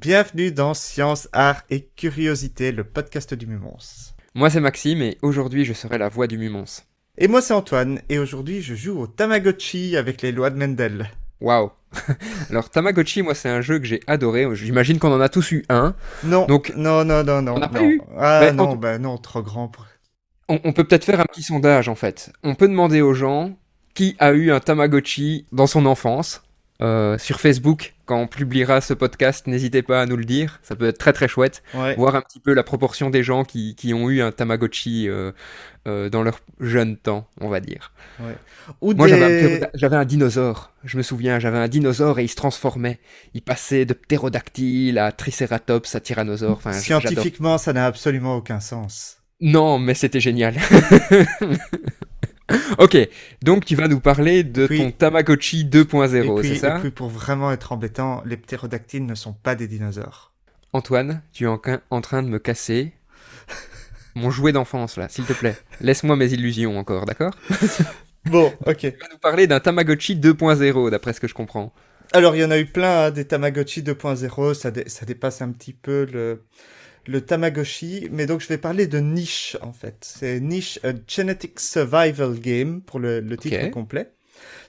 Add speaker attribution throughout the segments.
Speaker 1: Bienvenue dans Science, Art et Curiosité, le podcast du Mumons.
Speaker 2: Moi c'est Maxime et aujourd'hui je serai la voix du Mumons.
Speaker 1: Et moi c'est Antoine et aujourd'hui je joue au Tamagotchi avec les lois de Mendel.
Speaker 2: Waouh Alors Tamagotchi, moi c'est un jeu que j'ai adoré. J'imagine qu'on en a tous eu un.
Speaker 1: Non. Donc non non non non.
Speaker 2: On n'a
Speaker 1: pas
Speaker 2: eu.
Speaker 1: Ah ben, non bah non trop grand. Pour...
Speaker 2: On, on peut peut-être faire un petit sondage en fait. On peut demander aux gens qui a eu un Tamagotchi dans son enfance. Euh, sur Facebook, quand on publiera ce podcast, n'hésitez pas à nous le dire. Ça peut être très très chouette. Voir un petit peu la proportion des gens qui, qui ont eu un Tamagotchi euh, euh, dans leur jeune temps, on va dire.
Speaker 1: Ou
Speaker 2: Moi, j'avais un, dinosaure. Je me souviens, j'avais un dinosaure et il se transformait. Il passait de ptérodactyle à tricératops à tyrannosaure. Enfin,
Speaker 1: Scientifiquement, ça n'a absolument aucun sens.
Speaker 2: Non, mais c'était génial. ok, donc tu vas nous parler de ton Tamagotchi 2.0, c'est ça
Speaker 1: Et puis pour vraiment être embêtant, les ptérodactyles ne sont pas des dinosaures.
Speaker 2: Antoine, tu es en, train de me casser mon jouet d'enfance là, s'il te plaît. Laisse-moi mes illusions encore, d'accord
Speaker 1: Bon, ok. Tu
Speaker 2: vas nous parler d'un Tamagotchi 2.0, d'après ce que je comprends.
Speaker 1: Alors, il y en a eu plein, hein, des Tamagotchi 2.0, ça, ça dépasse un petit peu le, le Tamagotchi, mais donc je vais parler de Niche en fait. C'est Niche a Genetic Survival Game pour le, titre complet.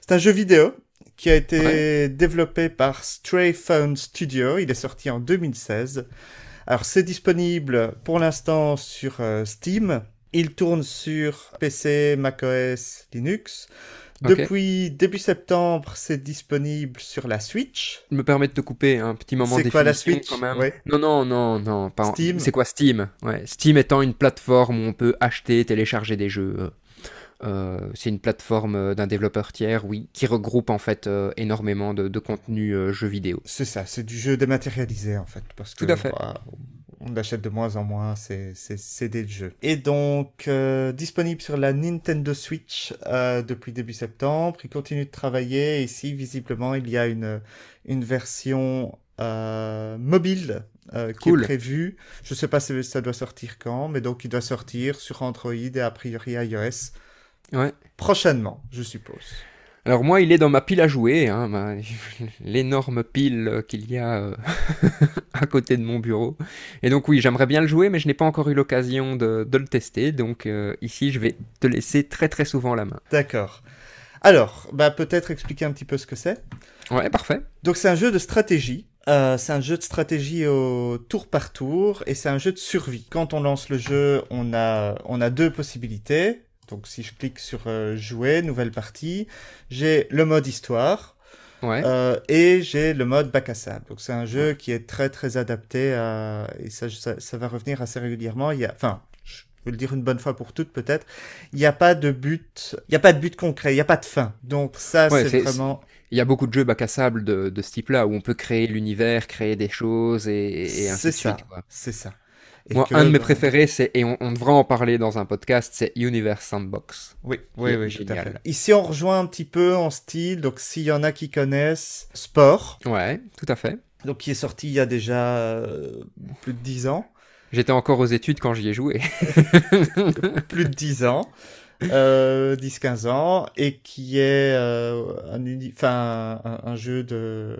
Speaker 1: C'est un jeu vidéo qui a été développé par Stray Phone Studio. Il est sorti en 2016. Alors c'est disponible pour l'instant sur euh, Steam. Il tourne sur PC, macOS, Linux. Depuis début septembre, c'est disponible sur la Switch.
Speaker 2: Je me permets de te couper un petit moment
Speaker 1: C'est quoi la Switch?
Speaker 2: quand même. Non, non, non, non. Pas Steam? C'est quoi Steam? Ouais. Steam étant une plateforme où on peut acheter, télécharger des jeux. Euh, c'est une plateforme euh, d'un développeur tiers, oui, qui regroupe en fait euh, énormément de, de contenu jeux vidéo.
Speaker 1: C'est ça, c'est du jeu dématérialisé en fait, parce que
Speaker 2: tout à fait.
Speaker 1: Bah, on achète de moins en moins ces, CD de jeux. Et donc, euh, disponible sur la Nintendo Switch euh, depuis début septembre. Il continue de travailler. Ici, visiblement, il y a une, une version euh, mobile qui est prévue. Je ne sais pas si ça doit sortir quand, mais donc il doit sortir sur Android et a priori iOS.
Speaker 2: Ouais.
Speaker 1: Prochainement, je suppose.
Speaker 2: Alors moi, il est dans ma pile à jouer, hein, l'énorme pile qu'il y a euh, à côté de mon bureau. Et donc oui, j'aimerais bien le jouer, mais je n'ai pas encore eu l'occasion de, le tester. Donc euh, ici, je vais te laisser très très souvent la main.
Speaker 1: D'accord. Alors, bah, peut-être expliquer un petit peu ce que c'est.
Speaker 2: Ouais, parfait.
Speaker 1: Donc c'est un jeu de stratégie. Euh, c'est un jeu de stratégie au tour par tour et c'est un jeu de survie. Quand on lance le jeu, on a, on a deux possibilités. Donc si je clique sur euh, jouer, nouvelle partie, j'ai le mode histoire. Euh, et j'ai le mode bac à sable. Donc c'est un jeu qui est très très adapté à... et ça, ça, va revenir assez régulièrement. Il y a, enfin, je vais le dire une bonne fois pour toutes peut-être. Il n'y a pas de but, il n'y a pas de but concret, il n'y a pas de fin. Donc ça c'est vraiment.
Speaker 2: Il y a beaucoup de jeux bac à sable de, de ce type-là où on peut créer l'univers, créer des choses et, et ainsi de suite.
Speaker 1: C'est ça.
Speaker 2: Moi, un de mes préférés, c'est, et on, on, devrait en parler dans un podcast, c'est Universe Sandbox.
Speaker 1: Oui, oui, oui, génial. Ici, on rejoint un petit peu en style, donc s'il y en a qui connaissent, Sport.
Speaker 2: Ouais, tout à fait.
Speaker 1: Donc, qui est sorti il y a déjà euh, plus de 10 ans.
Speaker 2: J'étais encore aux études quand j'y ai joué.
Speaker 1: plus de 10 ans. Euh, 10-15 ans, et qui est euh, un, enfin, un, un, jeu de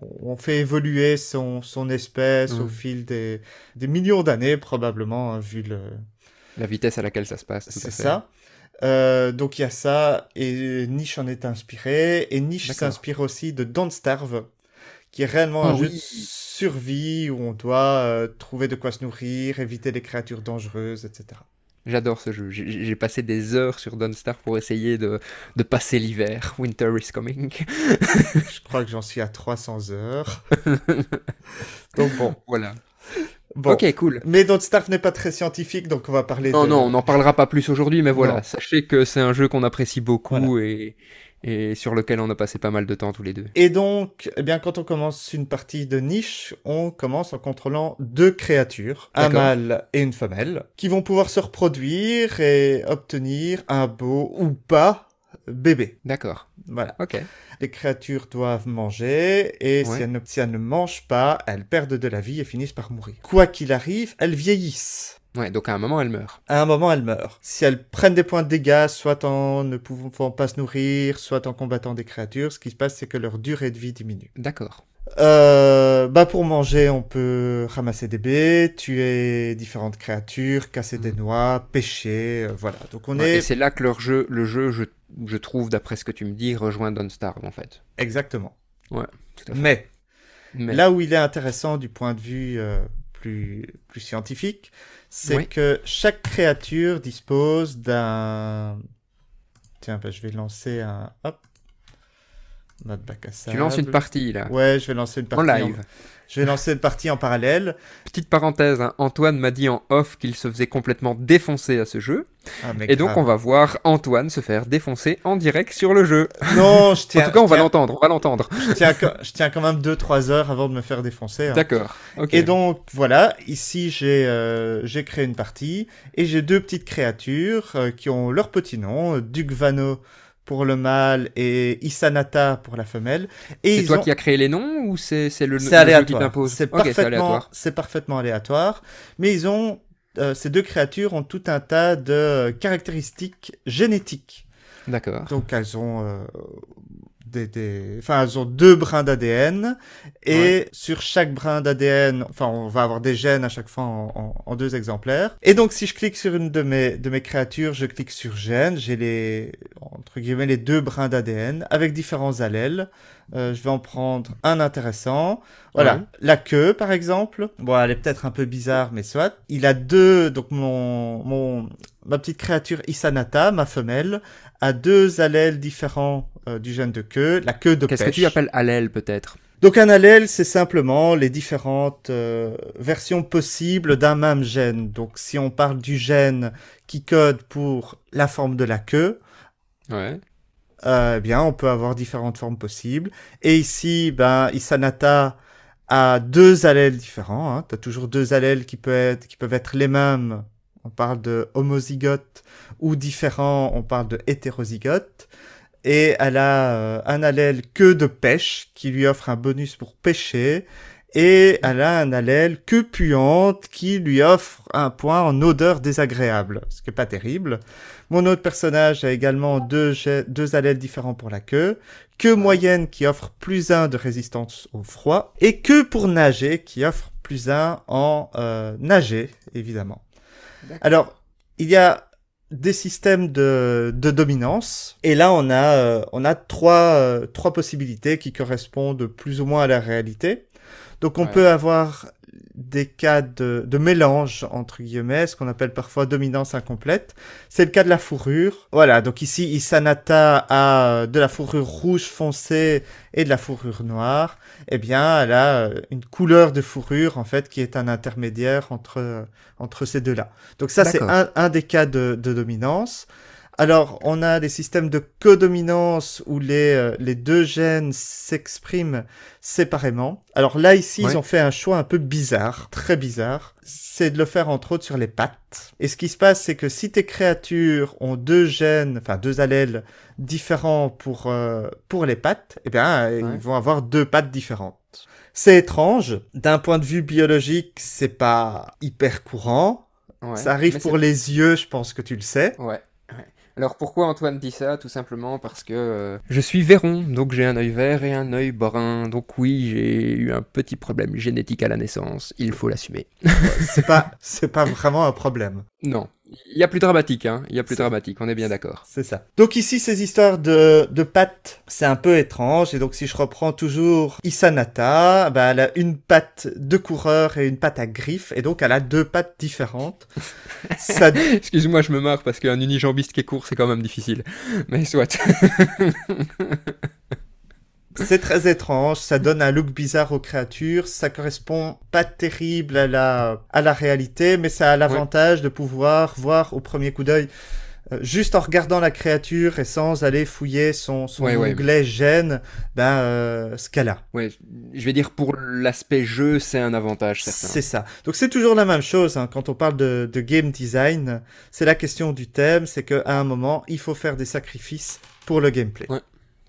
Speaker 1: on fait évoluer son, son espèce au mmh. fil des, des millions d'années, probablement, hein, vu le...
Speaker 2: La vitesse à laquelle ça se passe.
Speaker 1: C'est ça. Euh, donc il y a ça, et Niche en est inspiré, et Niche s'inspire aussi de Don't Starve, qui est réellement un ah jeu de survie où on doit euh, trouver de quoi se nourrir, éviter les créatures dangereuses, etc.
Speaker 2: J'adore ce jeu. J'ai passé des heures sur Don't Starve pour essayer de, de passer l'hiver. Winter is coming.
Speaker 1: Je crois que j'en suis à 300 heures.
Speaker 2: donc bon. Voilà. Bon. Ok, cool.
Speaker 1: Mais Don't Starve n'est pas très scientifique, donc on va parler
Speaker 2: non, Non, on n'en parlera pas plus aujourd'hui, mais voilà. Sachez que c'est un jeu qu'on apprécie beaucoup et, et sur lequel on a passé pas mal de temps tous les deux.
Speaker 1: Et donc, eh bien, quand on commence une partie de niche, on commence en contrôlant deux créatures, un mâle et une femelle, qui vont pouvoir se reproduire et obtenir un beau ou pas bébé.
Speaker 2: D'accord.
Speaker 1: Voilà.
Speaker 2: Ok.
Speaker 1: Les créatures doivent manger et si, elles ne, si elles ne mangent pas, elles perdent de la vie et finissent par mourir. Quoi qu'il arrive, elles vieillissent.
Speaker 2: Ouais, donc à un moment, elle meurt.
Speaker 1: À un moment, elle meurt. Si elles prennent des points de dégâts, soit en ne pouvant pas se nourrir, soit en combattant des créatures, ce qui se passe, c'est que leur durée de vie diminue.
Speaker 2: D'accord.
Speaker 1: Euh, bah pour manger, on peut ramasser des baies, tuer différentes créatures, casser des noix, pêcher, euh, voilà. Donc on
Speaker 2: Ouais,
Speaker 1: est
Speaker 2: Et c'est là que leur jeu, le jeu, je, je trouve, d'après ce que tu me dis, rejoint Don't Starve en fait.
Speaker 1: exactement.
Speaker 2: Tout à fait.
Speaker 1: Mais
Speaker 2: Mais
Speaker 1: là où il est intéressant du point de vue euh, plus plus scientifique, c'est
Speaker 2: Oui.
Speaker 1: que chaque créature dispose d'un Tiens, bah, je vais lancer un hop notre bac à
Speaker 2: tu lances une partie là,
Speaker 1: Ouais, je vais lancer une
Speaker 2: en
Speaker 1: partie
Speaker 2: live.
Speaker 1: Je vais lancer une partie en parallèle.
Speaker 2: Petite parenthèse, hein, Antoine m'a dit en off qu'il se faisait complètement défoncer à ce jeu.
Speaker 1: Ah,
Speaker 2: Et donc on va voir Antoine se faire défoncer en direct sur le jeu.
Speaker 1: Non, je tiens.
Speaker 2: en tout cas, on
Speaker 1: je
Speaker 2: va
Speaker 1: tiens-
Speaker 2: l'entendre, on va l'entendre.
Speaker 1: je tiens, quand- je tiens quand même 2-3 heures avant de me faire défoncer. hein.
Speaker 2: D'accord.
Speaker 1: Et donc voilà, ici j'ai euh, j'ai créé une partie et j'ai deux petites créatures euh, qui ont leur petit nom, Dugvano pour le mâle et Isanata pour la femelle. Et
Speaker 2: c'est toi
Speaker 1: ont...
Speaker 2: qui as créé les noms ou c'est c'est le, le
Speaker 1: C'est
Speaker 2: jeu qui t'impose
Speaker 1: C'est parfaitement,
Speaker 2: aléatoire.
Speaker 1: c'est parfaitement aléatoire. Mais ils ont, euh, ces deux créatures ont tout un tas de caractéristiques génétiques.
Speaker 2: D'accord.
Speaker 1: Donc elles ont euh, des, des... Enfin, elles ont deux brins d'ADN. Et
Speaker 2: Ouais.
Speaker 1: sur chaque brin d'ADN, enfin, on va avoir des gènes à chaque fois en, en- en deux exemplaires. Et donc, si je clique sur une de mes, de mes créatures, je clique sur gène. J'ai les, entre guillemets, les deux brins d'ADN avec différents allèles. Euh, je vais en prendre un intéressant. Voilà,
Speaker 2: Ouais.
Speaker 1: la queue par exemple. Bon, elle est peut-être un peu bizarre, mais soit. Il a deux, donc mon, mon, ma petite créature Isanata, ma femelle, a deux allèles différents euh, du gène de queue. La queue de
Speaker 2: Qu'est-ce que tu appelles allèle peut-être?
Speaker 1: Donc un allèle, c'est simplement les différentes euh, versions possibles d'un même gène. Donc si on parle du gène qui code pour la forme de la queue,
Speaker 2: Ouais.
Speaker 1: euh, eh bien, on peut avoir différentes formes possibles. Et ici, ben, Isanata a deux allèles différents. Hein. Tu as toujours deux allèles qui peuvent, être, qui peuvent être les mêmes. On parle de homozygote ou différents, on parle de hétérozygote. Et elle a euh, un allèle que de pêche qui lui offre un bonus pour pêcher. Et elle a un allèle que puante qui lui offre un point en odeur désagréable, ce qui est pas terrible. Mon autre personnage a également deux, allèles différents pour la queue, queue moyenne qui offre plus un de résistance au froid, et queue pour nager qui offre plus un en euh, nager, évidemment. Alors, il y a des systèmes de, de dominance, et là on a, euh, on a trois, euh, trois possibilités qui correspondent plus ou moins à la réalité. Donc on
Speaker 2: Ouais.
Speaker 1: peut avoir des cas de, de mélange, entre guillemets, ce qu'on appelle parfois dominance incomplète. C'est le cas de la fourrure. Voilà, donc ici, Isanata a de la fourrure rouge foncée et de la fourrure noire. Eh bien, elle a euh, une couleur de fourrure, en fait, qui est un intermédiaire entre, euh, entre ces deux-là. Donc ça, c'est un, un des cas de, de dominance. Alors, on a des systèmes de codominance où les, euh, les deux gènes s'expriment séparément. Alors là, ici,
Speaker 2: Ouais.
Speaker 1: ils ont fait un choix un peu bizarre, très bizarre. C'est de le faire entre autres sur les pattes. Et ce qui se passe, c'est que si tes créatures ont deux gènes, enfin deux allèles différents pour, euh, pour les pattes, eh bien,
Speaker 2: Ouais.
Speaker 1: ils vont avoir deux pattes différentes. C'est étrange. D'un point de vue biologique, c'est pas hyper courant.
Speaker 2: Ouais.
Speaker 1: Ça arrive pour les yeux, je pense que tu le sais.
Speaker 2: ouais. Alors pourquoi Antoine dit ça? Tout simplement parce que euh, je suis véron, donc j'ai un œil vert et un œil brun. Donc oui, j'ai eu un petit problème génétique à la naissance. Il faut l'assumer.
Speaker 1: C'est pas, c'est pas vraiment un problème.
Speaker 2: Non, il y a plus dramatique, hein. Il y a plus dramatique. On est bien d'accord.
Speaker 1: C'est ça. Donc ici, ces histoires de, de pattes, c'est un peu étrange. Et donc, si je reprends toujours Isanata, bah, elle a une patte de coureur et une patte à griffes. Et donc, elle a deux pattes différentes. ça,
Speaker 2: Excuse-moi, je me marre parce qu'un unijambiste qui est court, c'est quand même difficile. Mais soit.
Speaker 1: c'est très étrange. Ça donne un look bizarre aux créatures. Ça correspond pas terrible à la, à la réalité, mais ça a l'avantage de pouvoir voir au premier coup d'œil euh, juste en regardant la créature et sans aller fouiller son, son
Speaker 2: Ouais, ouais.
Speaker 1: onglet gène, ben, euh, ce qu'elle a.
Speaker 2: Ouais, je vais dire pour l'aspect jeu, c'est un avantage certain.
Speaker 1: C'est ça. Donc c'est toujours la même chose hein, quand on parle de, de game design. C'est la question du thème, c'est qu'à un moment, il faut faire des sacrifices pour le gameplay.
Speaker 2: Ouais.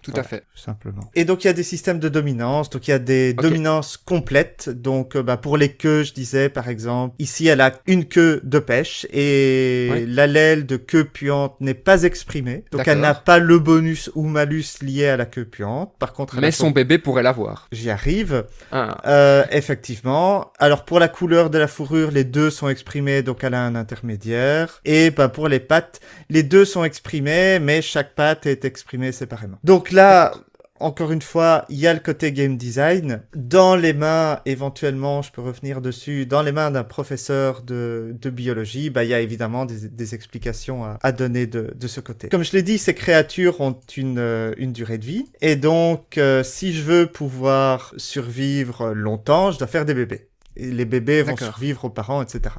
Speaker 2: Tout
Speaker 1: Voilà,
Speaker 2: à fait.
Speaker 1: tout simplement. Et donc il y a des systèmes de dominance, donc il y a des dominances complètes. Donc euh, bah, pour les queues, je disais par exemple, ici elle a une queue de pêche et l'allèle de queue puante n'est pas exprimée. Donc elle n'a pas le bonus ou malus lié à la queue puante. Par contre, elle
Speaker 2: Mais son bébé pourrait l'avoir.
Speaker 1: J'y arrive.
Speaker 2: Ah,
Speaker 1: Euh, effectivement. Alors pour la couleur de la fourrure, les deux sont exprimés, donc elle a un intermédiaire. Et bah, pour les pattes, les deux sont exprimés, mais chaque patte est exprimée séparément. Donc là, encore une fois, il y a le côté game design. Dans les mains, éventuellement, je peux revenir dessus, dans les mains d'un professeur de, de biologie, bah, il y a évidemment des, des explications à, à donner de, de ce côté. Comme je l'ai dit, ces créatures ont une, euh, une durée de vie. Et donc, euh, si je veux pouvoir survivre longtemps, je dois faire des bébés. Et les bébés vont survivre aux parents, etc.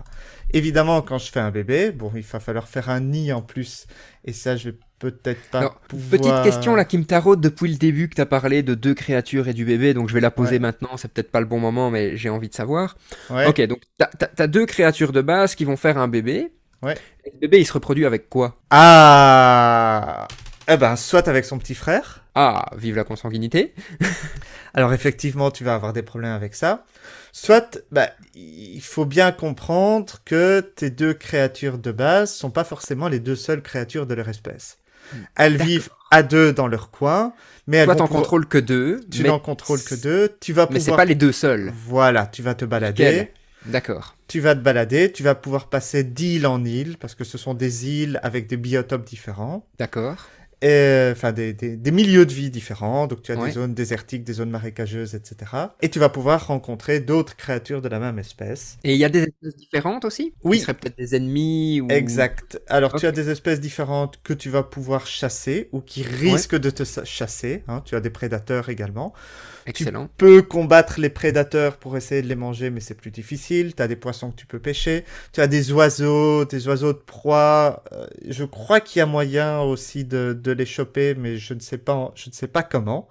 Speaker 1: Évidemment, quand je fais un bébé, bon, il va falloir faire un nid en plus. Et ça, je vais peut-être pas pouvoir...
Speaker 2: Petite question là qui me taraude depuis le début que tu as parlé de deux créatures et du bébé, donc je vais la poser
Speaker 1: Ouais.
Speaker 2: maintenant, c'est peut-être pas le bon moment, mais j'ai envie de savoir.
Speaker 1: Ouais.
Speaker 2: Ok, donc t'as as, deux créatures de base qui vont faire un bébé.
Speaker 1: Ouais.
Speaker 2: Et le bébé il se reproduit avec quoi?
Speaker 1: Ah Eh ben, soit avec son petit frère.
Speaker 2: Ah, vive la consanguinité.
Speaker 1: Alors effectivement, tu vas avoir des problèmes avec ça. Soit, bah, il faut bien comprendre que tes deux créatures de base sont pas forcément les deux seules créatures de leur espèce. Elles vivent à deux dans leur coin, mais elles
Speaker 2: Toi t'en
Speaker 1: pouvoir-
Speaker 2: contrôles que deux.
Speaker 1: Tu n'en contrôles que deux. Tu vas
Speaker 2: Mais c'est
Speaker 1: pouvoir.
Speaker 2: pas les deux seuls.
Speaker 1: Voilà, tu vas te balader.
Speaker 2: D'accord.
Speaker 1: Tu vas te balader. Tu vas pouvoir passer d'île en île parce que ce sont des îles avec des biotopes différents.
Speaker 2: D'accord.
Speaker 1: Et, enfin des, des, des milieux de vie différents, donc tu as
Speaker 2: Ouais.
Speaker 1: des zones désertiques, des zones marécageuses, etc. Et tu vas pouvoir rencontrer d'autres créatures de la même espèce.
Speaker 2: Et il y a des espèces différentes aussi?
Speaker 1: Oui.
Speaker 2: Qui seraient peut-être des ennemis ou...
Speaker 1: Exact. Alors tu as des espèces différentes que tu vas pouvoir chasser ou qui risquent de te chasser. hein. Tu as des prédateurs également.
Speaker 2: Excellent.
Speaker 1: peux combattre les prédateurs pour essayer de les manger, mais c'est plus difficile. Tu as des poissons que tu peux pêcher. Tu as des oiseaux, des oiseaux de proie. Euh, je crois qu'il y a moyen aussi de, de les choper, mais je ne sais pas, je ne sais pas comment.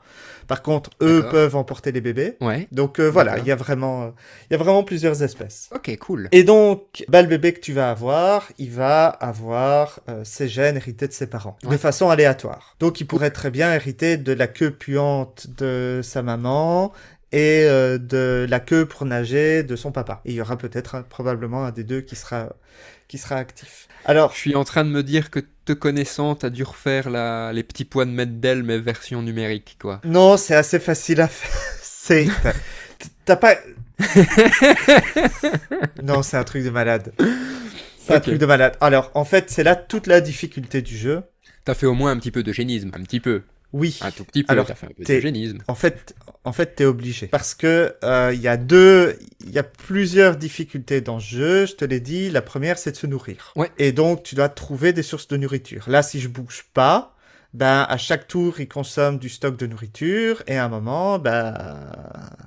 Speaker 1: Par contre, eux peuvent emporter les bébés.
Speaker 2: Ouais.
Speaker 1: Donc euh, voilà, il y a vraiment, il y a vraiment plusieurs espèces.
Speaker 2: Ok, cool.
Speaker 1: Et donc, bah, le bébé que tu vas avoir, il va avoir euh, ses gènes hérités de ses parents, de façon aléatoire. Donc, il pourrait très bien hériter de la queue puante de sa maman et euh, de la queue pour nager de son papa. Et il y aura peut-être un- probablement un des deux qui sera, qui sera actif. Alors,
Speaker 2: Je suis en train de me dire que te connaissant, t'as dû refaire la... les petits points de Meddel, mais version numérique, quoi.
Speaker 1: non, c'est assez facile à faire. C'est, t'as- pas... non, c'est un truc de malade. C'est un
Speaker 2: Ok.
Speaker 1: truc de malade. Alors, en fait, c'est là toute la difficulté du jeu.
Speaker 2: T'as fait au moins un petit peu d'eugénisme, un petit peu.
Speaker 1: Oui.
Speaker 2: Un tout petit peu,
Speaker 1: Alors,
Speaker 2: t'as fait un peu.
Speaker 1: En fait, en fait, t'es obligé parce que euh, il y a deux, il y a plusieurs difficultés dans ce jeu. Je te l'ai dit. La première, c'est de se nourrir.
Speaker 2: Ouais.
Speaker 1: Et donc, tu dois trouver des sources de nourriture. Là, si je bouge pas, ben à chaque tour, ils consomment du stock de nourriture et à un moment, ben,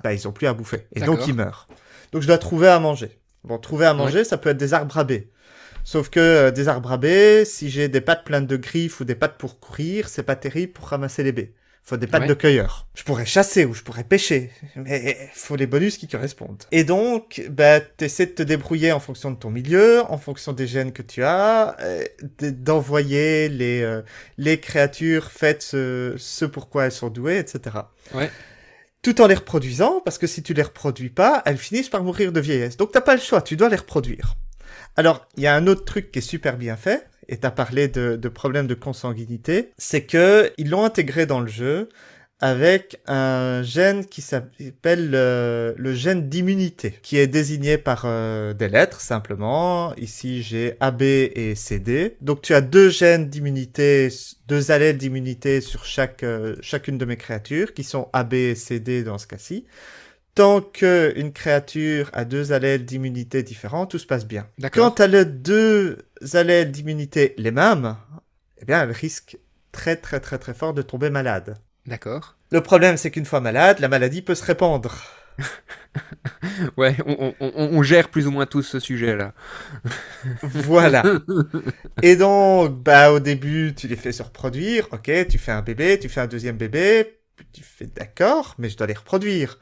Speaker 1: ben ils ont plus à bouffer et donc ils meurent. Donc, je dois trouver à manger. Bon, trouver à manger, ça peut être des arbres à baies. Sauf que euh, des arbres à baies, si j'ai des pattes pleines de griffes ou des pattes pour courir, c'est pas terrible pour ramasser les baies. Faut des pattes
Speaker 2: Ouais.
Speaker 1: de cueilleur. Je pourrais chasser ou je pourrais pêcher, mais faut les bonus qui correspondent. Et donc, bah, t'essaies de te débrouiller en fonction de ton milieu, en fonction des gènes que tu as, euh, d'envoyer les, euh, les créatures faites ce, ce pourquoi elles sont douées, etc.
Speaker 2: Ouais.
Speaker 1: Tout en les reproduisant, parce que si tu les reproduis pas, elles finissent par mourir de vieillesse. Donc t'as pas le choix, tu dois les reproduire. Alors, il y a un autre truc qui est super bien fait, et t'as parlé de, problèmes de consanguinité, c'est que ils l'ont intégré dans le jeu avec un gène qui s'appelle le, le gène d'immunité, qui est désigné par euh, des lettres simplement. Ici, j'ai AB et CD. Donc, tu as deux gènes d'immunité, deux allèles d'immunité sur euh, chacune de mes créatures, qui sont AB et CD dans ce cas-ci. Tant qu'une créature a deux allèles d'immunité différents, tout se passe bien. Quand elle a deux allèles d'immunité les mêmes, eh bien, elle risque très très très très fort de tomber malade.
Speaker 2: D'accord.
Speaker 1: Le problème, c'est qu'une fois malade, la maladie peut se répandre.
Speaker 2: Ouais, on, on- on- on gère plus ou moins tous ce sujet-là.
Speaker 1: Voilà. Et donc, bah, au début, tu les fais se reproduire. Ok, tu fais un bébé, tu fais un deuxième bébé. Tu fais d'accord, mais je dois les reproduire.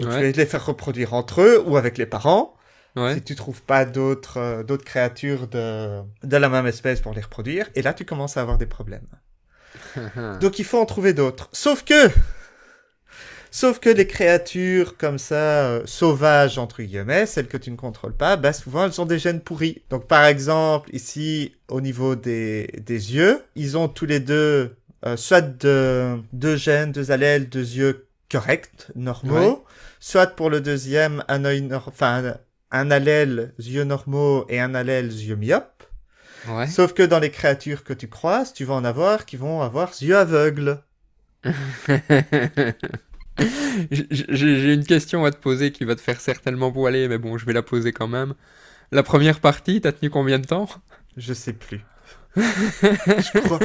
Speaker 1: Donc,
Speaker 2: Ouais.
Speaker 1: tu vas les faire reproduire entre eux ou avec les parents.
Speaker 2: Ouais.
Speaker 1: Si tu trouves pas d'autres euh, d'autres créatures de, de la même espèce pour les reproduire. Et là, tu commences à avoir des problèmes. Donc il faut en trouver d'autres. Sauf que, sauf que les créatures comme ça, euh, sauvages entre guillemets, celles que tu ne contrôles pas, bah souvent elles ont des gènes pourris. Donc par exemple ici au niveau des, des yeux, ils ont tous les deux euh, soit de, deux gènes, deux allèles, deux yeux corrects, normaux, soit pour le deuxième un œil, enfin un allèle yeux normaux et un allèle yeux myopes.
Speaker 2: Ouais.
Speaker 1: Sauf que dans les créatures que tu croises, tu vas en avoir qui vont avoir yeux aveugles.
Speaker 2: J'ai une question à te poser qui va te faire certainement poiler, mais bon, je vais la poser quand même. La première partie, t'as tenu combien de temps?
Speaker 1: Je sais plus. je crois,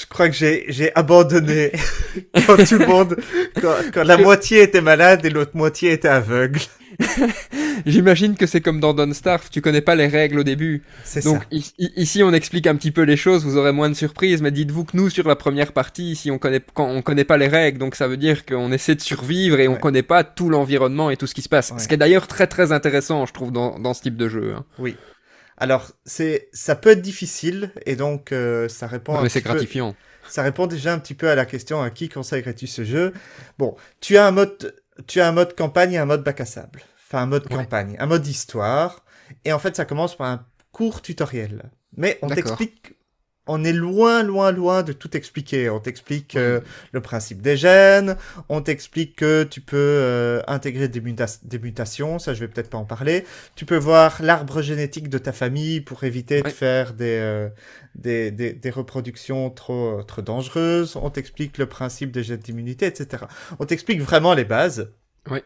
Speaker 1: je crois que j'ai, j'ai abandonné quand tout le monde, quand, quand la moitié était malade et l'autre moitié était aveugle.
Speaker 2: J'imagine que c'est comme dans Don't Starve, tu connais pas les règles au début.
Speaker 1: C'est
Speaker 2: Donc
Speaker 1: ça.
Speaker 2: ici on explique un petit peu les choses, vous aurez moins de surprises, mais dites-vous que nous sur la première partie, ici on connaît, quand on connaît pas les règles, donc ça veut dire qu'on essaie de survivre et on
Speaker 1: Ouais.
Speaker 2: connaît pas tout l'environnement et tout ce qui se passe.
Speaker 1: Ouais.
Speaker 2: Ce qui est d'ailleurs très très intéressant, je trouve, dans, dans ce type de jeu. hein.
Speaker 1: Alors, c'est, ça peut être difficile et donc euh, ça répond.
Speaker 2: mais c'est
Speaker 1: peu-. Ça répond déjà un petit peu à la question à qui conseillerais-tu ce jeu? Bon, tu as un mode, tu as un mode campagne et un mode bac à sable. Enfin, un mode
Speaker 2: Ouais.
Speaker 1: campagne, un mode histoire. Et en fait, ça commence par un court tutoriel. Mais on t'explique, on est loin, loin, loin de tout expliquer. On t'explique euh, le principe des gènes, on t'explique que tu peux euh, intégrer des, muta- des mutations, ça je vais peut-être pas en parler. Tu peux voir l'arbre génétique de ta famille pour éviter de faire des, euh, des, des, des reproductions trop, trop dangereuses. On t'explique le principe des gènes d'immunité, etc. On t'explique vraiment les bases.
Speaker 2: Ouais.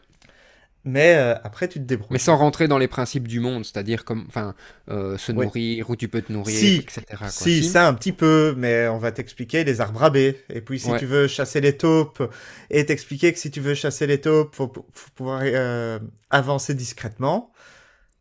Speaker 1: Mais euh, après, tu te débrouilles.
Speaker 2: Mais sans rentrer dans les principes du monde, c'est-à-dire comme, enfin, euh, se
Speaker 1: Ouais.
Speaker 2: nourrir, où tu peux te nourrir,
Speaker 1: Si.
Speaker 2: etc. quoi.
Speaker 1: Si, ça un petit peu, mais on va t'expliquer les arbres à baies. Et puis si
Speaker 2: Ouais.
Speaker 1: tu veux chasser les taupes, et t'expliquer que si tu veux chasser les taupes, faut, faut pouvoir euh, avancer discrètement.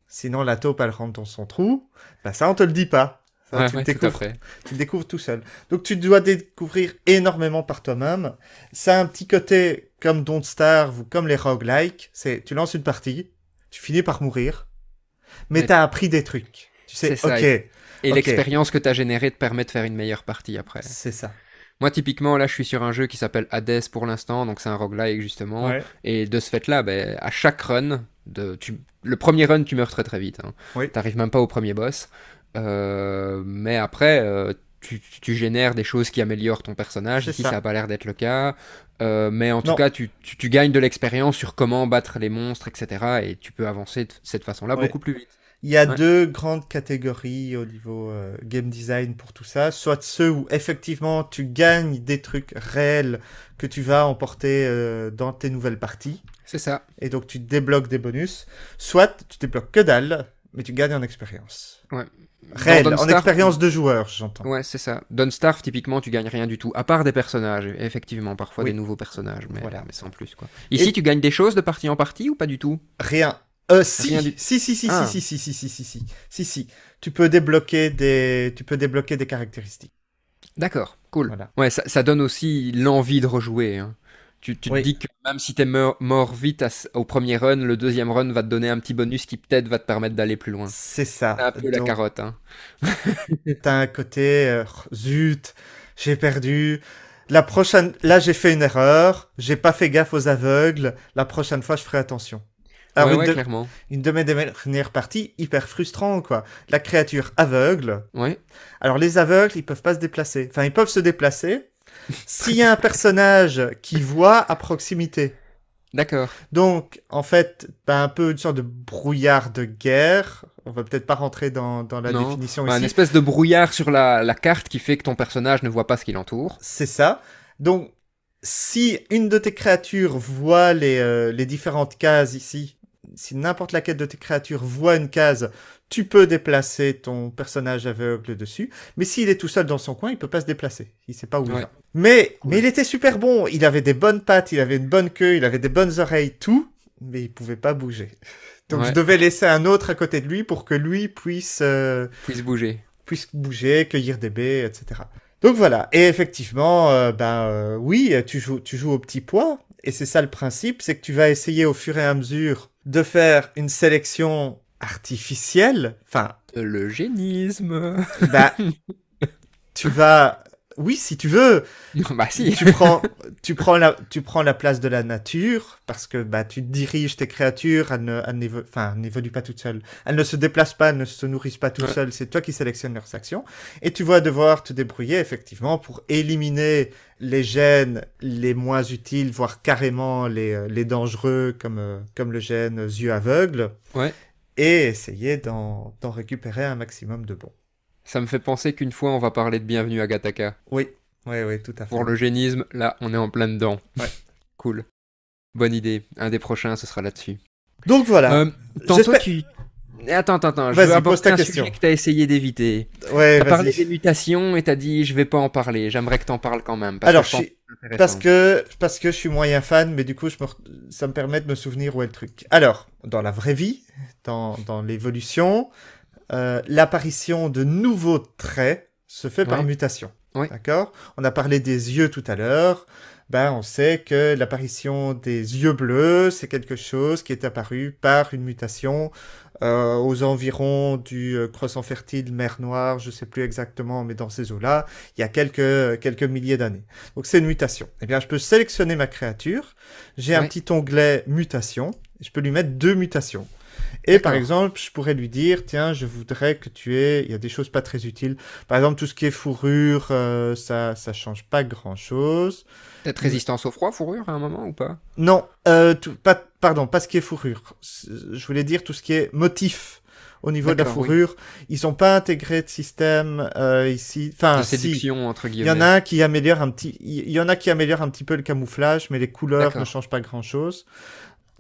Speaker 1: Sinon la taupe elle rentre dans son trou. Bah ça on te le dit pas.
Speaker 2: Ouais,
Speaker 1: tu,
Speaker 2: ouais,
Speaker 1: le découvres, tu le découvres tout seul. Donc tu dois découvrir énormément par toi-même. Ça a un petit côté comme Don't Starve ou comme les roguelikes. C'est tu lances une partie, tu finis par mourir, mais,
Speaker 2: Mais-
Speaker 1: t'as appris des trucs. Tu sais,
Speaker 2: ça,
Speaker 1: ok,
Speaker 2: Et l'expérience que tu as générée te permet de faire une meilleure partie après.
Speaker 1: c'est ça.
Speaker 2: Moi, typiquement, là, je suis sur un jeu qui s'appelle Hades pour l'instant, donc c'est un roguelike justement.
Speaker 1: Ouais.
Speaker 2: Et de ce fait-là, ben, à chaque run, de, tu, le premier run, tu meurs très très vite. Hein.
Speaker 1: Oui.
Speaker 2: T'arrives même pas au premier boss. Euh, mais après, euh, tu, tu- génères des choses qui améliorent ton personnage. Ici,
Speaker 1: ça.
Speaker 2: ça. a pas l'air d'être le cas. Euh, mais en tout cas, tu, tu, tu gagnes de l'expérience sur comment battre les monstres, etc. Et tu peux avancer de cette façon-là
Speaker 1: Ouais.
Speaker 2: beaucoup plus vite.
Speaker 1: Il y a
Speaker 2: Ouais.
Speaker 1: deux grandes catégories au niveau euh, game design pour tout ça. Soit ceux où effectivement tu gagnes des trucs réels que tu vas emporter euh, dans tes nouvelles parties.
Speaker 2: C'est ça.
Speaker 1: Et donc tu débloques des bonus. Soit tu débloques que dalle, mais tu gagnes en expérience.
Speaker 2: Ouais.
Speaker 1: Réel, en expérience de joueur, j'entends.
Speaker 2: Ouais, c'est ça. Don't Starve, typiquement, tu gagnes rien du tout, à part des personnages, effectivement, parfois
Speaker 1: Oui.
Speaker 2: des nouveaux personnages, mais,
Speaker 1: Voilà.
Speaker 2: mais sans plus, quoi. Ici,
Speaker 1: Et-
Speaker 2: tu gagnes des choses de partie en partie ou pas du tout?
Speaker 1: Rien. Euh, si.
Speaker 2: Du-
Speaker 1: si, si, si,
Speaker 2: Ah.
Speaker 1: si, si, si, si, si, si, si, si, si. Tu peux débloquer des, tu peux débloquer des caractéristiques.
Speaker 2: D'accord, cool.
Speaker 1: Voilà.
Speaker 2: Ouais, ça, ça donne aussi l'envie de rejouer. hein. Tu, tu
Speaker 1: Oui.
Speaker 2: te dis que même si t'es mort, mort vite à au premier run, le deuxième run va te donner un petit bonus qui peut-être va te permettre d'aller plus loin.
Speaker 1: C'est ça.
Speaker 2: Un peu la carotte. Hein.
Speaker 1: T'as un côté euh, zut, j'ai perdu. La prochaine, là j'ai fait une erreur, j'ai pas fait gaffe aux aveugles. La prochaine fois je ferai attention. Alors
Speaker 2: ouais,
Speaker 1: une,
Speaker 2: ouais,
Speaker 1: de,
Speaker 2: clairement.
Speaker 1: une de mes dernières parties hyper frustrant quoi. La créature aveugle.
Speaker 2: Ouais.
Speaker 1: Alors les aveugles ils peuvent pas se déplacer. Enfin ils peuvent se déplacer. S'il y a un personnage qui voit à proximité.
Speaker 2: D'accord.
Speaker 1: Donc, en fait, bah, un peu une sorte de brouillard de guerre. On va peut-être pas rentrer dans, dans la
Speaker 2: Non.
Speaker 1: définition
Speaker 2: Ouais,
Speaker 1: ici.
Speaker 2: une espèce de brouillard sur la, la carte qui fait que ton personnage ne voit pas ce qui l'entoure.
Speaker 1: C'est ça. Donc, si une de tes créatures voit les, euh, les différentes cases ici, si n'importe laquelle de tes créatures voit une case, tu peux déplacer ton personnage aveugle dessus. Mais s'il est tout seul dans son coin, il peut pas se déplacer. Il sait pas où il va. Mais,
Speaker 2: Cool.
Speaker 1: mais il était super bon. Il avait des bonnes pattes, il avait une bonne queue, il avait des bonnes oreilles, tout. Mais il pouvait pas bouger. Donc
Speaker 2: Ouais.
Speaker 1: je devais laisser un autre à côté de lui pour que lui puisse euh,
Speaker 2: Puisse bouger.
Speaker 1: puisse bouger, cueillir des baies, etc. Donc voilà. Et effectivement, euh, ben euh, oui, tu joues, tu joues au petit pois. Et c'est ça le principe, c'est que tu vas essayer au fur et à mesure de faire une sélection artificielle. Enfin,
Speaker 2: Le génisme.
Speaker 1: bah, tu vas Oui, si tu veux.
Speaker 2: bah si.
Speaker 1: tu prends, tu prends la, tu prends la place de la nature parce que bah tu diriges tes créatures, elles ne, elles enfin, n'évoluent pas toutes seules, elles ne se déplacent pas, elles ne se nourrissent pas toutes
Speaker 2: Ouais.
Speaker 1: seules. C'est toi qui sélectionnes leurs actions et tu vas devoir te débrouiller effectivement pour éliminer les gènes les moins utiles, voire carrément les, euh, les dangereux comme euh, comme le gène yeux aveugles.
Speaker 2: Ouais.
Speaker 1: Et essayer d'en d'en récupérer un maximum de bons.
Speaker 2: Ça me fait penser qu'une fois on va parler de Bienvenue à Gattaca.
Speaker 1: Oui, oui, oui, tout à fait.
Speaker 2: Pour l'eugénisme, là on est en plein dedans.
Speaker 1: Ouais.
Speaker 2: Cool. Bonne idée. Un des prochains, ce sera là-dessus.
Speaker 1: Donc voilà.
Speaker 2: Euh, tantôt, tu... Attends, attends, attends. Je
Speaker 1: Vas-y,
Speaker 2: veux aborder
Speaker 1: ta
Speaker 2: un
Speaker 1: question.
Speaker 2: sujet que t'as essayé d'éviter.
Speaker 1: ouais,
Speaker 2: T'as parlé des mutations et t'as dit je vais pas en parler. J'aimerais que t'en parles quand même. Parce
Speaker 1: Alors,
Speaker 2: que je
Speaker 1: suis-. Parce que, parce que je suis moyen fan, mais du coup, je me re- ça me permet de me souvenir où est le truc. Alors, dans la vraie vie, dans, dans l'évolution, euh, l'apparition de nouveaux traits se fait par mutation.
Speaker 2: Ouais.
Speaker 1: D'accord? On a parlé des yeux tout à l'heure. Ben, on sait que l'apparition des yeux bleus, c'est quelque chose qui est apparu par une mutation euh, aux environs du euh, croissant fertile mer Noire, je sais plus exactement, mais dans ces eaux-là, il y a quelques, quelques milliers d'années. Donc c'est une mutation. Eh bien, je peux sélectionner ma créature. J'ai un petit onglet mutation. Je peux lui mettre deux mutations. Et par exemple, je pourrais lui dire, tiens, je voudrais que tu aies, il y a des choses pas très utiles. Par exemple, tout ce qui est fourrure, euh, ça, ça change pas grand chose.
Speaker 2: Peut-être résistance au froid, fourrure à un moment ou pas?
Speaker 1: Non, euh, tout, pas, pardon, pas ce qui est fourrure. Je voulais dire tout ce qui est motif. Au niveau de la
Speaker 2: oui.
Speaker 1: fourrure, ils sont pas intégrés de système euh, ici. Enfin,
Speaker 2: De
Speaker 1: si.
Speaker 2: séduction entre
Speaker 1: Il
Speaker 2: guillemets.
Speaker 1: y en a qui améliore un petit, il y en a qui améliore un petit peu le camouflage, mais les couleurs ne changent pas grand chose.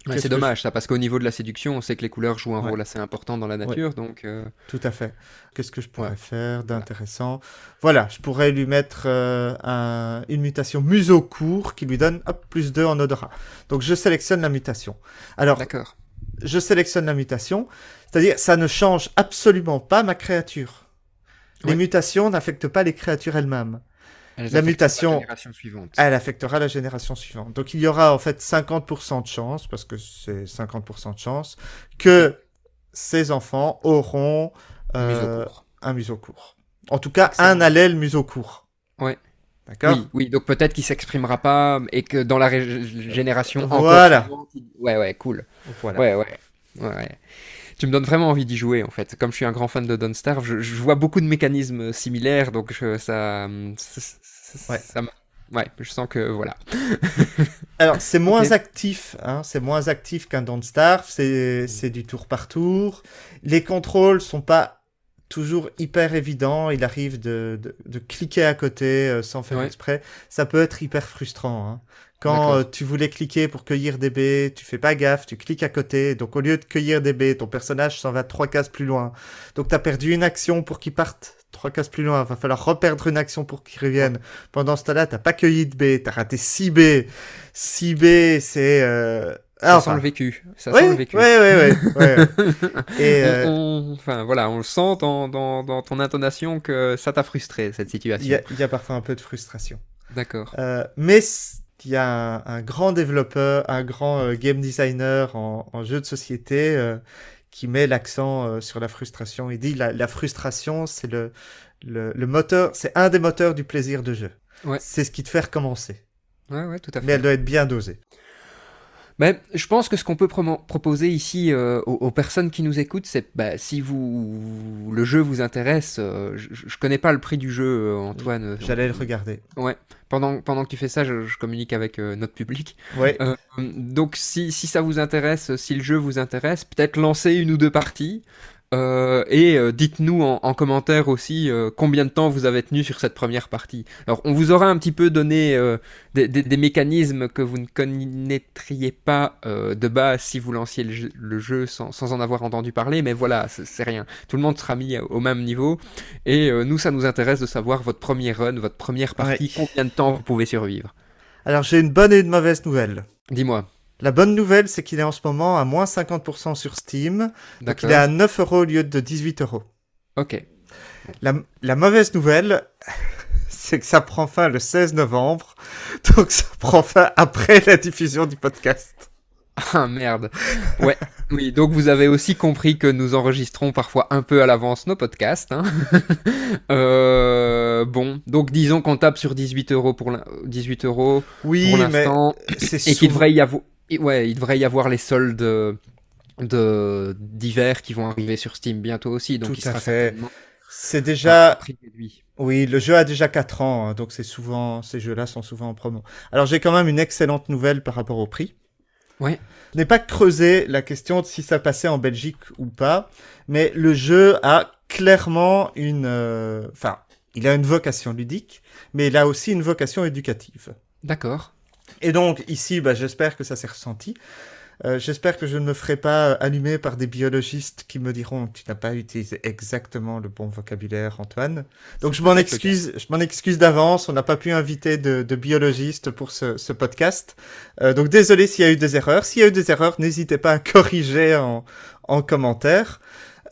Speaker 2: Ouais, c'est dommage ça parce qu'au niveau de la séduction, on sait que les couleurs jouent un
Speaker 1: Ouais.
Speaker 2: rôle assez important dans la nature, donc euh,
Speaker 1: Tout à fait. Qu'est-ce que je pourrais faire d'intéressant? Voilà, je pourrais lui mettre euh, un- une mutation museau court qui lui donne hop, plus 2 en odorat. Donc je sélectionne la mutation. Alors,
Speaker 2: d'accord.
Speaker 1: je sélectionne la mutation, c'est-à-dire ça ne change absolument pas ma créature. Les mutations n'affectent pas les créatures elles-mêmes. La mutation-
Speaker 2: La.
Speaker 1: Elle affectera la génération suivante. Donc il y aura en fait 50% de chance, parce que c'est 50% de chance, que ces enfants auront euh,
Speaker 2: Museau court.
Speaker 1: un museau court. En tout cas,
Speaker 2: Excellent.
Speaker 1: un allèle museau court.
Speaker 2: Ouais.
Speaker 1: D'accord?
Speaker 2: Oui, oui, donc peut-être qu'il s'exprimera pas et que dans la génération encore
Speaker 1: Voilà.
Speaker 2: il- Ouais, ouais, cool.
Speaker 1: Voilà.
Speaker 2: Ouais, ouais, ouais. Tu me donnes vraiment envie d'y jouer en fait. Comme je suis un grand fan de Don't Starve, je, je vois beaucoup de mécanismes similaires, donc je- ça,
Speaker 1: Ouais.
Speaker 2: ça me- ouais, je sens que voilà.
Speaker 1: Alors, c'est moins actif, hein, c'est moins actif qu'un Don't Starve, c'est, du tour par tour. Les contrôles sont pas toujours hyper évidents, il arrive de, de, de cliquer à côté euh, sans faire
Speaker 2: Ouais.
Speaker 1: exprès. Ça peut être hyper frustrant. Hein. Quand euh, tu voulais cliquer pour cueillir des baies, tu fais pas gaffe, tu cliques à côté, donc au lieu de cueillir des baies, ton personnage s'en va trois cases plus loin. Donc t'as perdu une action pour qu'il parte trois cases plus loin, va falloir reperdre une action pour qu'il revienne. Pendant ce temps-là, t'as pas cueilli de baies, t'as raté 6 baies. 6 baies, c'est... Euh...
Speaker 2: Ça
Speaker 1: ah,
Speaker 2: sent le vécu. Ça
Speaker 1: ouais,
Speaker 2: sent le vécu.
Speaker 1: ouais, ouais, ouais. Et euh,
Speaker 2: on- Enfin voilà, on le sent dans, dans, dans ton intonation que ça t'a frustré cette
Speaker 1: il
Speaker 2: situation.
Speaker 1: y, il y a parfois un peu de frustration.
Speaker 2: D'accord.
Speaker 1: Euh, mais y a un, un grand développeur, un grand euh, game designer en, en jeu de société euh, qui met l'accent euh, sur la frustration. Il dit la, la frustration, c'est le, le, le moteur, c'est un des moteurs du plaisir de jeu.
Speaker 2: Ouais.
Speaker 1: C'est ce qui te fait recommencer.
Speaker 2: Ouais, ouais, tout à fait.
Speaker 1: Mais elle doit être bien dosée.
Speaker 2: Ben, je pense que ce qu'on peut proposer ici euh, aux, aux personnes qui nous écoutent, c'est bah, si vous le jeu vous intéresse, euh, je, je connais pas le prix du jeu, euh, Antoine.
Speaker 1: J'allais le regarder.
Speaker 2: Ouais. Pendant, pendant que tu fais ça, je, je communique avec euh, notre public.
Speaker 1: Ouais.
Speaker 2: Donc si, si ça vous intéresse, si le jeu vous intéresse, peut-être lancer une ou deux parties. Euh, et euh, dites-nous en, en commentaire aussi euh, combien de temps vous avez tenu sur cette première partie. Alors on vous aura un petit peu donné euh, des, des- des mécanismes que vous ne connaîtriez pas euh, de base si vous lanciez le jeu, le jeu sans, sans en avoir entendu parler, mais voilà, c'est rien. Tout le monde sera mis au même niveau. Et euh, nous, ça nous intéresse de savoir votre premier run, votre première partie,
Speaker 1: Ouais.
Speaker 2: combien de temps vous pouvez survivre.
Speaker 1: Alors j'ai une bonne et une mauvaise nouvelle.
Speaker 2: Dis-moi.
Speaker 1: La bonne nouvelle, c'est qu'il est en ce moment à moins 50% sur Steam. Donc il est à 9 euros au lieu de 18 euros.
Speaker 2: Ok.
Speaker 1: La, la mauvaise nouvelle, c'est que ça prend fin le 16 novembre. Donc ça prend fin après la diffusion du podcast.
Speaker 2: Ah merde. Ouais. Oui, donc vous avez aussi compris que nous enregistrons parfois un peu à l'avance nos podcasts. Hein. euh, bon, donc disons qu'on tape sur 18 euros pour 18 euros
Speaker 1: oui,
Speaker 2: pour l'instant et qu'il devrait y avoir, ouais, il devrait y avoir les soldes de d'hiver qui vont arriver sur Steam bientôt aussi. Donc
Speaker 1: Tout
Speaker 2: il sera
Speaker 1: à fait. C'est déjà. Oui, le jeu a déjà 4 ans, hein, donc c'est souvent ces jeux-là sont souvent en promo. Alors j'ai quand même une excellente nouvelle par rapport au prix.
Speaker 2: Ouais.
Speaker 1: Je n'ai pas creusé la question de si ça passait en Belgique ou pas, mais le jeu a clairement une, euh, enfin, il a une vocation ludique, mais il a aussi une vocation éducative.
Speaker 2: D'accord.
Speaker 1: Et donc ici, bah, j'espère que ça s'est ressenti. Euh, J'espère que je ne me ferai pas allumer par des biologistes qui me diront tu n'as pas utilisé exactement le bon vocabulaire, Antoine. Donc je m'en excuse, je m'en excuse d'avance. On n'a pas pu inviter de, de biologistes pour ce, ce podcast. Euh, donc désolé s'il y a eu des erreurs. S'il y a eu des erreurs, n'hésitez pas à corriger en, en commentaire.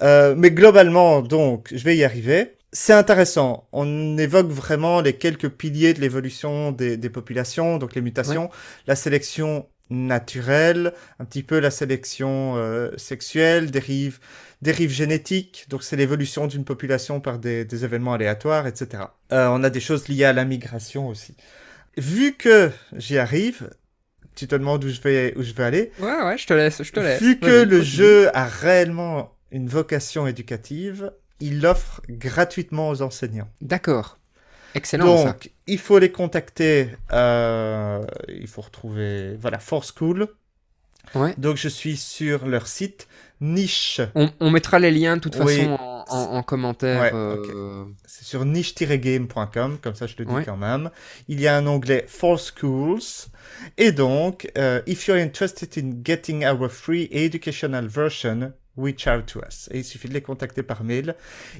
Speaker 1: Euh, mais globalement, donc, je vais y arriver. C'est intéressant. On évoque vraiment les quelques piliers de l'évolution des, des populations, donc les mutations, la sélection naturelle, un petit peu la sélection euh, sexuelle, dérive, dérive génétique, donc c'est l'évolution d'une population par des, des, événements aléatoires, etc. Euh, on a des choses liées à la migration aussi. Vu que j'y arrive, tu te demandes où je vais, où je vais aller.
Speaker 2: Ouais, ouais, je te laisse, je te laisse.
Speaker 1: Vu que le jeu a réellement une vocation éducative, il l'offre gratuitement aux enseignants.
Speaker 2: D'accord. Excellent.
Speaker 1: Donc,
Speaker 2: ça.
Speaker 1: il faut les contacter. Euh, il faut retrouver, voilà, For School.
Speaker 2: Ouais.
Speaker 1: Donc, je suis sur leur site niche.
Speaker 2: On, on mettra les liens de toute
Speaker 1: Oui.
Speaker 2: façon en, en, en commentaire.
Speaker 1: Ouais,
Speaker 2: euh,
Speaker 1: C'est sur niche-game.com, comme ça je le dis
Speaker 2: Ouais.
Speaker 1: quand même. Il y a un onglet For Schools. Et donc, euh, if you're interested in getting our free educational version, reach out to us. Et il suffit de les contacter par mail.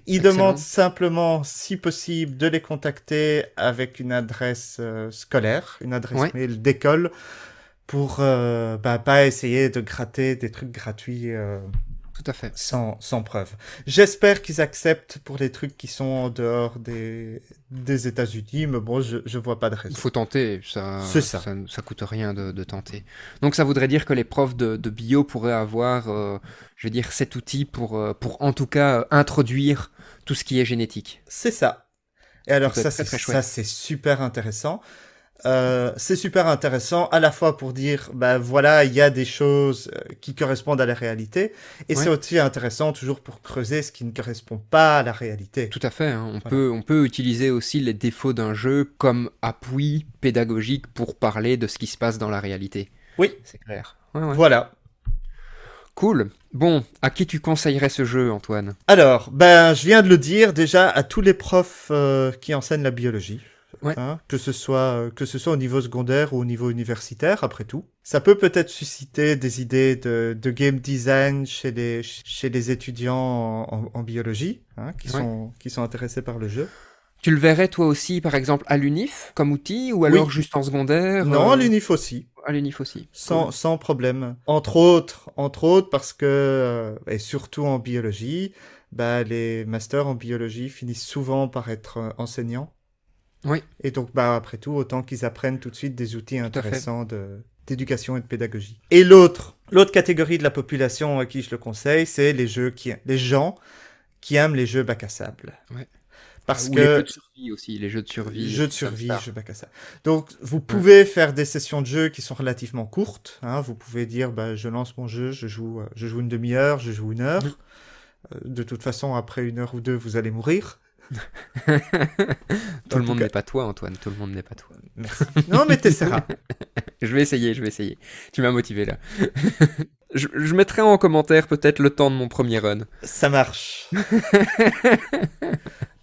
Speaker 1: Ils
Speaker 2: Excellent.
Speaker 1: demandent simplement, si possible, de les contacter avec une adresse euh, scolaire, une adresse
Speaker 2: Ouais.
Speaker 1: mail d'école, pour euh, bah, pas essayer de gratter des trucs gratuits. euh,
Speaker 2: tout à fait.
Speaker 1: sans, sans preuve. J'espère qu'ils acceptent pour les trucs qui sont en dehors des, des États-Unis, mais bon, je, je vois pas de
Speaker 2: Il
Speaker 1: raison.
Speaker 2: faut tenter, ça,
Speaker 1: ça.
Speaker 2: ça. ça coûte rien de, de tenter. Donc ça voudrait dire que les profs de, de bio pourraient avoir, euh, je veux dire, cet outil pour, euh, pour en tout cas euh, introduire tout ce qui est génétique.
Speaker 1: C'est ça. Et alors,
Speaker 2: ça,
Speaker 1: c'est super intéressant. Euh, c'est super intéressant à la fois pour dire, ben voilà, il y a des choses euh, qui correspondent à la réalité, et
Speaker 2: Ouais.
Speaker 1: c'est aussi intéressant toujours pour creuser ce qui ne correspond pas à la réalité.
Speaker 2: Tout à fait. hein. On,
Speaker 1: Voilà.
Speaker 2: peut, on peut utiliser aussi les défauts d'un jeu comme appui pédagogique pour parler de ce qui se passe dans la réalité.
Speaker 1: Oui.
Speaker 2: C'est clair. Ouais, ouais.
Speaker 1: Voilà.
Speaker 2: Cool. Bon, à qui tu conseillerais ce jeu, Antoine?
Speaker 1: Alors, ben, je viens de le dire déjà à tous les profs euh, qui enseignent la biologie.
Speaker 2: Ouais.
Speaker 1: Hein, que ce soit euh, que ce soit au niveau secondaire ou au niveau universitaire, après tout, ça peut peut-être susciter des idées de, de game design chez les chez les étudiants en, en- en biologie, hein, qui
Speaker 2: Ouais.
Speaker 1: sont qui sont intéressés par le jeu.
Speaker 2: Tu le verrais toi aussi, par exemple, à l'UNIF comme outil ou alors juste en secondaire
Speaker 1: Non,
Speaker 2: euh,
Speaker 1: l'unif aussi,
Speaker 2: À l'UNIF aussi.
Speaker 1: sans
Speaker 2: Cool.
Speaker 1: sans problème. Entre autres, entre autres parce que euh, et surtout en biologie, bah les masters en biologie finissent souvent par être enseignants.
Speaker 2: Oui.
Speaker 1: Et donc, bah, après tout, autant qu'ils apprennent tout de suite des outils intéressants de, d'éducation et de pédagogie. Et l'autre, l'autre catégorie de la population à qui je le conseille, c'est les jeux qui, les gens qui aiment les jeux bac à sable.
Speaker 2: Ouais.
Speaker 1: Parce
Speaker 2: Ou les jeux
Speaker 1: que,
Speaker 2: de survie aussi, les jeux de survie.
Speaker 1: jeux de survie, jeux bac à sable. Donc, vous pouvez faire des sessions de jeu qui sont relativement courtes, hein. Vous pouvez dire, bah, je lance mon jeu, je joue, euh, je joue une demi-heure, je joue une heure. Euh, De toute façon, après une heure ou deux, vous allez mourir.
Speaker 2: Tout le monde n'est pas toi, Antoine. Tout le monde n'est pas toi.
Speaker 1: Merci. Non, mais t'essaieras.
Speaker 2: Je vais essayer, je vais essayer. Tu m'as motivé là. je, je mettrai en commentaire peut-être le temps de mon premier run.
Speaker 1: Ça marche.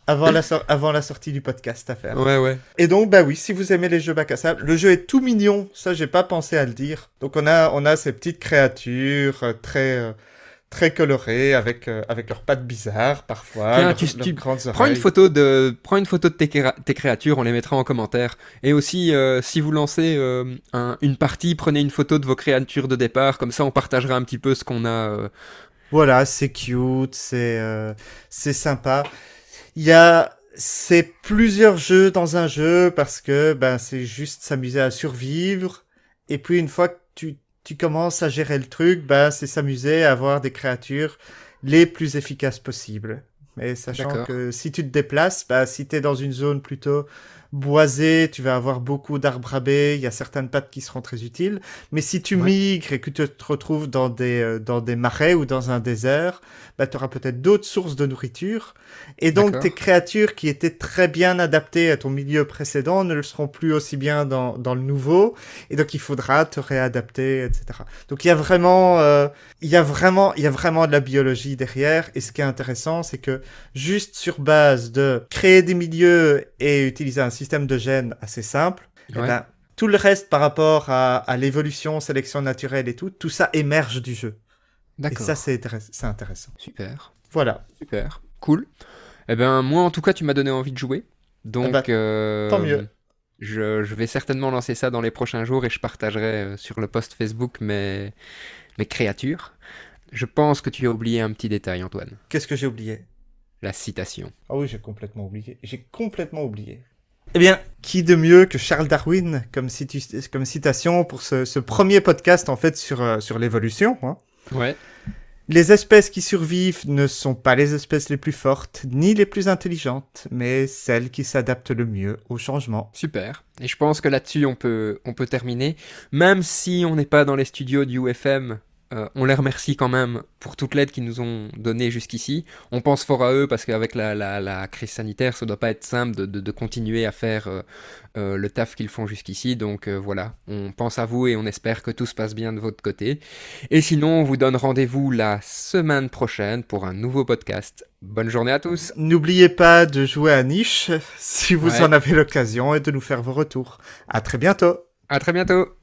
Speaker 1: avant, la sor- avant la sortie du podcast à faire.
Speaker 2: Ouais, ouais.
Speaker 1: Et donc, bah oui, si vous aimez les jeux bac à sable, le jeu est tout mignon. Ça, j'ai pas pensé à le dire. Donc, on a, on a ces petites créatures euh, très, euh, très colorées avec, euh, avec leurs pattes bizarres parfois.
Speaker 2: Tiens,
Speaker 1: leurs-
Speaker 2: tu-
Speaker 1: leurs
Speaker 2: tu-
Speaker 1: grandes
Speaker 2: Prends une photo de, prends une photo de tes, tes créatures, on les mettra en commentaire. Et aussi, euh, si vous lancez euh, un- une partie, prenez une photo de vos créatures de départ, comme ça on partagera un petit peu ce qu'on a. euh.
Speaker 1: Voilà, c'est cute, c'est euh, c'est sympa. Il y a c'est plusieurs jeux dans un jeu parce que ben c'est juste s'amuser à survivre et puis une fois que tu tu commences à gérer le truc, ben, c'est s'amuser à avoir des créatures les plus efficaces possibles. Mais sachant que si tu te déplaces, bah, si tu es dans une zone plutôt boisée, tu vas avoir beaucoup d'arbres à baies, il y a certaines pattes qui seront très utiles. Mais si tu
Speaker 2: Ouais.
Speaker 1: migres et que tu te retrouves dans des, euh, dans des marais ou dans un désert, bah, tu auras peut-être d'autres sources de nourriture. Et donc tes créatures qui étaient très bien adaptées à ton milieu précédent ne le seront plus aussi bien dans, dans le nouveau. Et donc il faudra te réadapter, etc. Donc il y a vraiment, euh, il y a vraiment, il y a vraiment de la biologie derrière. Et ce qui est intéressant, c'est que juste sur base de créer des milieux et utiliser un système de gènes assez simple, eh ben, tout le reste par rapport à, à l'évolution, sélection naturelle et tout, tout ça émerge du jeu. Et
Speaker 2: D'accord.
Speaker 1: ça, c'est intéress- c'est intéressant.
Speaker 2: Super.
Speaker 1: Voilà.
Speaker 2: Super. Cool. Eh ben, moi, en tout cas, tu m'as donné envie de jouer. Donc,
Speaker 1: bah,
Speaker 2: euh,
Speaker 1: tant mieux.
Speaker 2: Je, je vais certainement lancer ça dans les prochains jours et je partagerai euh, sur le post Facebook mes, mes créatures. Je pense que tu as oublié un petit détail, Antoine.
Speaker 1: Qu'est-ce que j'ai oublié?
Speaker 2: La citation.
Speaker 1: Ah oui, j'ai complètement oublié. J'ai complètement oublié. Eh bien, qui de mieux que Charles Darwin comme, citation pour ce, ce premier podcast en fait sur, euh, sur l'évolution hein?
Speaker 2: Ouais.
Speaker 1: Les espèces qui survivent ne sont pas les espèces les plus fortes ni les plus intelligentes, mais celles qui s'adaptent le mieux au changement.
Speaker 2: Super. Et je pense que là-dessus, on peut, on peut terminer. Même si on n'est pas dans les studios du UFM, euh, on les remercie quand même pour toute l'aide qu'ils nous ont donnée jusqu'ici. On pense fort à eux parce qu'avec la, la, la crise sanitaire, ça doit pas être simple de, de, de continuer à faire euh, euh, le taf qu'ils font jusqu'ici. Donc voilà, on pense à vous et on espère que tout se passe bien de votre côté. Et sinon, on vous donne rendez-vous la semaine prochaine pour un nouveau podcast. Bonne journée à tous.
Speaker 1: N'oubliez pas de jouer à Niche si vous
Speaker 2: Ouais.
Speaker 1: en avez l'occasion et de nous faire vos retours. À très bientôt.
Speaker 2: À très bientôt.